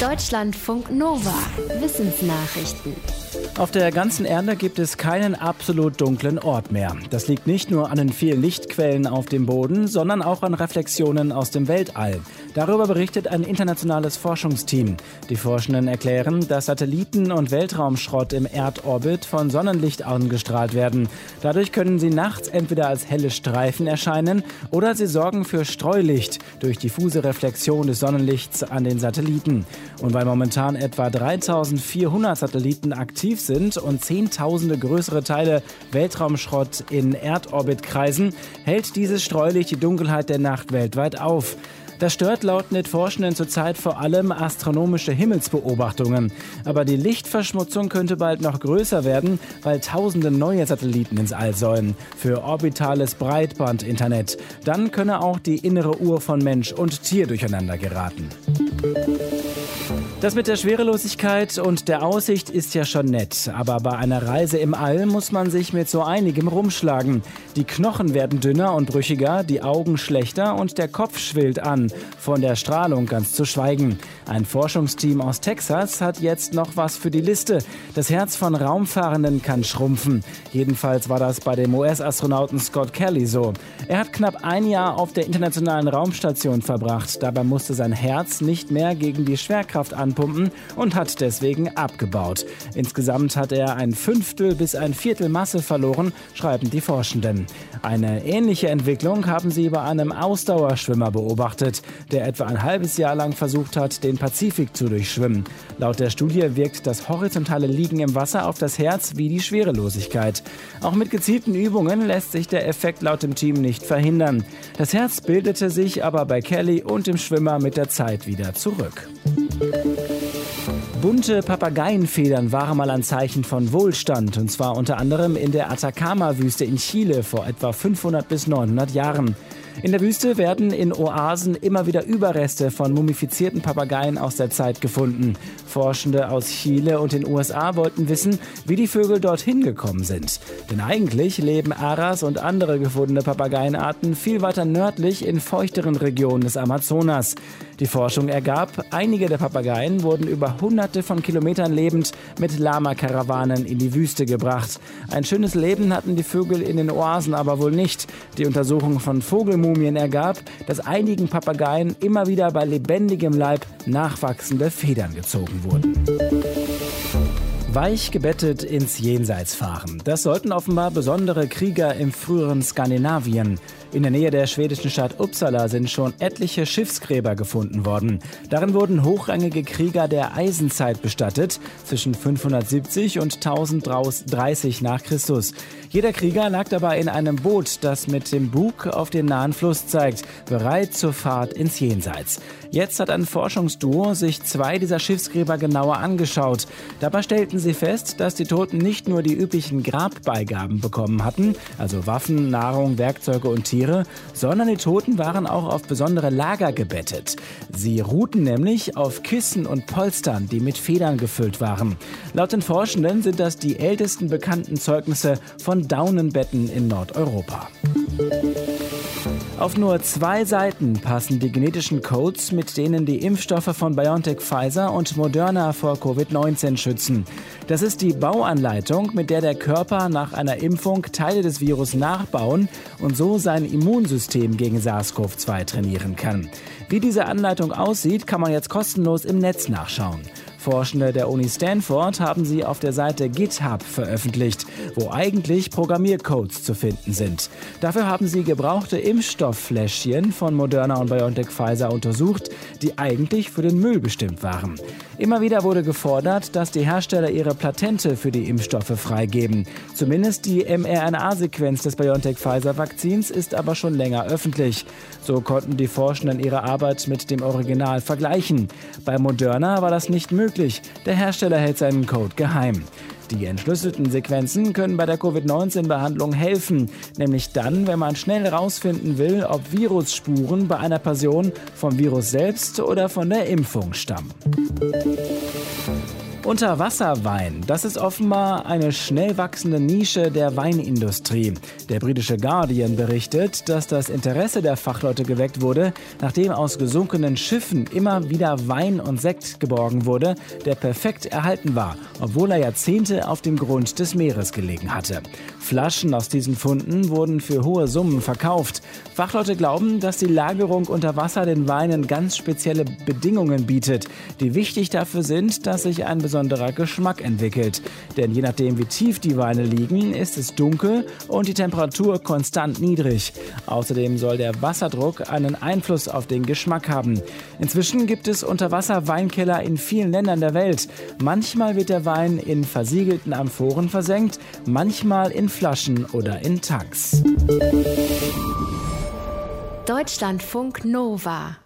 Deutschlandfunk Nova. Wissensnachrichten. Auf der ganzen Erde gibt es keinen absolut dunklen Ort mehr. Das liegt nicht nur an den vielen Lichtquellen auf dem Boden, sondern auch an Reflexionen aus dem Weltall. Darüber berichtet ein internationales Forschungsteam. Die Forschenden erklären, dass Satelliten und Weltraumschrott im Erdorbit von Sonnenlicht angestrahlt werden. Dadurch können sie nachts entweder als helle Streifen erscheinen oder sie sorgen für Streulicht durch diffuse Reflexion des Sonnenlichts an den Satelliten. Und weil momentan etwa 3400 Satelliten aktiv sind und Zehntausende größere Teile Weltraumschrott in Erdorbit kreisen, hält dieses Streulicht die Dunkelheit der Nacht weltweit auf. Das stört laut NIT-Forschenden zurzeit vor allem astronomische Himmelsbeobachtungen. Aber die Lichtverschmutzung könnte bald noch größer werden, weil tausende neue Satelliten ins All sollen. Für orbitales Breitbandinternet. Dann könne auch die innere Uhr von Mensch und Tier durcheinander geraten. Das mit der Schwerelosigkeit und der Aussicht ist ja schon nett, aber bei einer Reise im All muss man sich mit so einigem rumschlagen. Die Knochen werden dünner und brüchiger, die Augen schlechter und der Kopf schwillt an, von der Strahlung ganz zu schweigen. Ein Forschungsteam aus Texas hat jetzt noch was für die Liste. Das Herz von Raumfahrenden kann schrumpfen. Jedenfalls war das bei dem US-Astronauten Scott Kelly so. Er hat knapp ein Jahr auf der internationalen Raumstation verbracht. Dabei musste sein Herz nicht mehr gegen die Schwerkraft an anpumpen und hat deswegen abgebaut. Insgesamt hat er ein Fünftel bis ein Viertel Masse verloren, schreiben die Forschenden. Eine ähnliche Entwicklung haben sie bei einem Ausdauerschwimmer beobachtet, der etwa ein halbes Jahr lang versucht hat, den Pazifik zu durchschwimmen. Laut der Studie wirkt das horizontale Liegen im Wasser auf das Herz wie die Schwerelosigkeit. Auch mit gezielten Übungen lässt sich der Effekt laut dem Team nicht verhindern. Das Herz bildete sich aber bei Kelly und dem Schwimmer mit der Zeit wieder zurück. Bunte Papageienfedern waren mal ein Zeichen von Wohlstand, und zwar unter anderem in der Atacama-Wüste in Chile vor etwa 500 bis 900 Jahren. In der Wüste werden in Oasen immer wieder Überreste von mumifizierten Papageien aus der Zeit gefunden. Forschende aus Chile und den USA wollten wissen, wie die Vögel dorthin gekommen sind. Denn eigentlich leben Aras und andere gefundene Papageienarten viel weiter nördlich in feuchteren Regionen des Amazonas. Die Forschung ergab, einige der Papageien wurden über hunderte von Kilometern lebend mit Lama-Karawanen in die Wüste gebracht. Ein schönes Leben hatten die Vögel in den Oasen aber wohl nicht. Die Untersuchung von Vogelmumien ergab, dass einigen Papageien immer wieder bei lebendigem Leib nachwachsende Federn gezogen wurden. Weich gebettet ins Jenseits fahren. Das sollten offenbar besondere Krieger im früheren Skandinavien. In der Nähe der schwedischen Stadt Uppsala sind schon etliche Schiffsgräber gefunden worden. Darin wurden hochrangige Krieger der Eisenzeit bestattet, zwischen 570 und 1030 nach Christus. Jeder Krieger lag dabei in einem Boot, das mit dem Bug auf den nahen Fluss zeigt, bereit zur Fahrt ins Jenseits. Jetzt hat ein Forschungsduo sich zwei dieser Schiffsgräber genauer angeschaut. Dabei stellten sie fest, dass die Toten nicht nur die üblichen Grabbeigaben bekommen hatten, also Waffen, Nahrung, Werkzeuge und Tiere, sondern die Toten waren auch auf besondere Lager gebettet. Sie ruhten nämlich auf Kissen und Polstern, die mit Federn gefüllt waren. Laut den Forschenden sind das die ältesten bekannten Zeugnisse von Daunenbetten in Nordeuropa. Auf nur zwei Seiten passen die genetischen Codes, mit denen die Impfstoffe von BioNTech Pfizer und Moderna vor Covid-19 schützen. Das ist die Bauanleitung, mit der der Körper nach einer Impfung Teile des Virus nachbauen und so sein Immunsystem gegen SARS-CoV-2 trainieren kann. Wie diese Anleitung aussieht, kann man jetzt kostenlos im Netz nachschauen. Forschende der Uni Stanford haben sie auf der Seite GitHub veröffentlicht, wo eigentlich Programmiercodes zu finden sind. Dafür haben sie gebrauchte Impfstofffläschchen von Moderna und BioNTech Pfizer untersucht, die eigentlich für den Müll bestimmt waren. Immer wieder wurde gefordert, dass die Hersteller ihre Patente für die Impfstoffe freigeben. Zumindest die mRNA-Sequenz des BioNTech-Pfizer-Vakzins ist aber schon länger öffentlich. So konnten die Forschenden ihre Arbeit mit dem Original vergleichen. Bei Moderna war das nicht möglich möglich. Der Hersteller hält seinen Code geheim. Die entschlüsselten Sequenzen können bei der Covid-19-Behandlung helfen, nämlich dann, wenn man schnell herausfinden will, ob Virusspuren bei einer Person vom Virus selbst oder von der Impfung stammen. Unterwasserwein, das ist offenbar eine schnell wachsende Nische der Weinindustrie. Der britische Guardian berichtet, dass das Interesse der Fachleute geweckt wurde, nachdem aus gesunkenen Schiffen immer wieder Wein und Sekt geborgen wurde, der perfekt erhalten war, obwohl er Jahrzehnte auf dem Grund des Meeres gelegen hatte. Flaschen aus diesen Funden wurden für hohe Summen verkauft. Fachleute glauben, dass die Lagerung unter Wasser den Weinen ganz spezielle Bedingungen bietet, die wichtig dafür sind, dass sich ein besonderer Geschmack entwickelt. Denn je nachdem, wie tief die Weine liegen, ist es dunkel und die Temperatur konstant niedrig. Außerdem soll der Wasserdruck einen Einfluss auf den Geschmack haben. Inzwischen gibt es Unterwasser-Weinkeller in vielen Ländern der Welt. Manchmal wird der Wein in versiegelten Amphoren versenkt, manchmal in Flaschen oder in Tanks. Deutschlandfunk Nova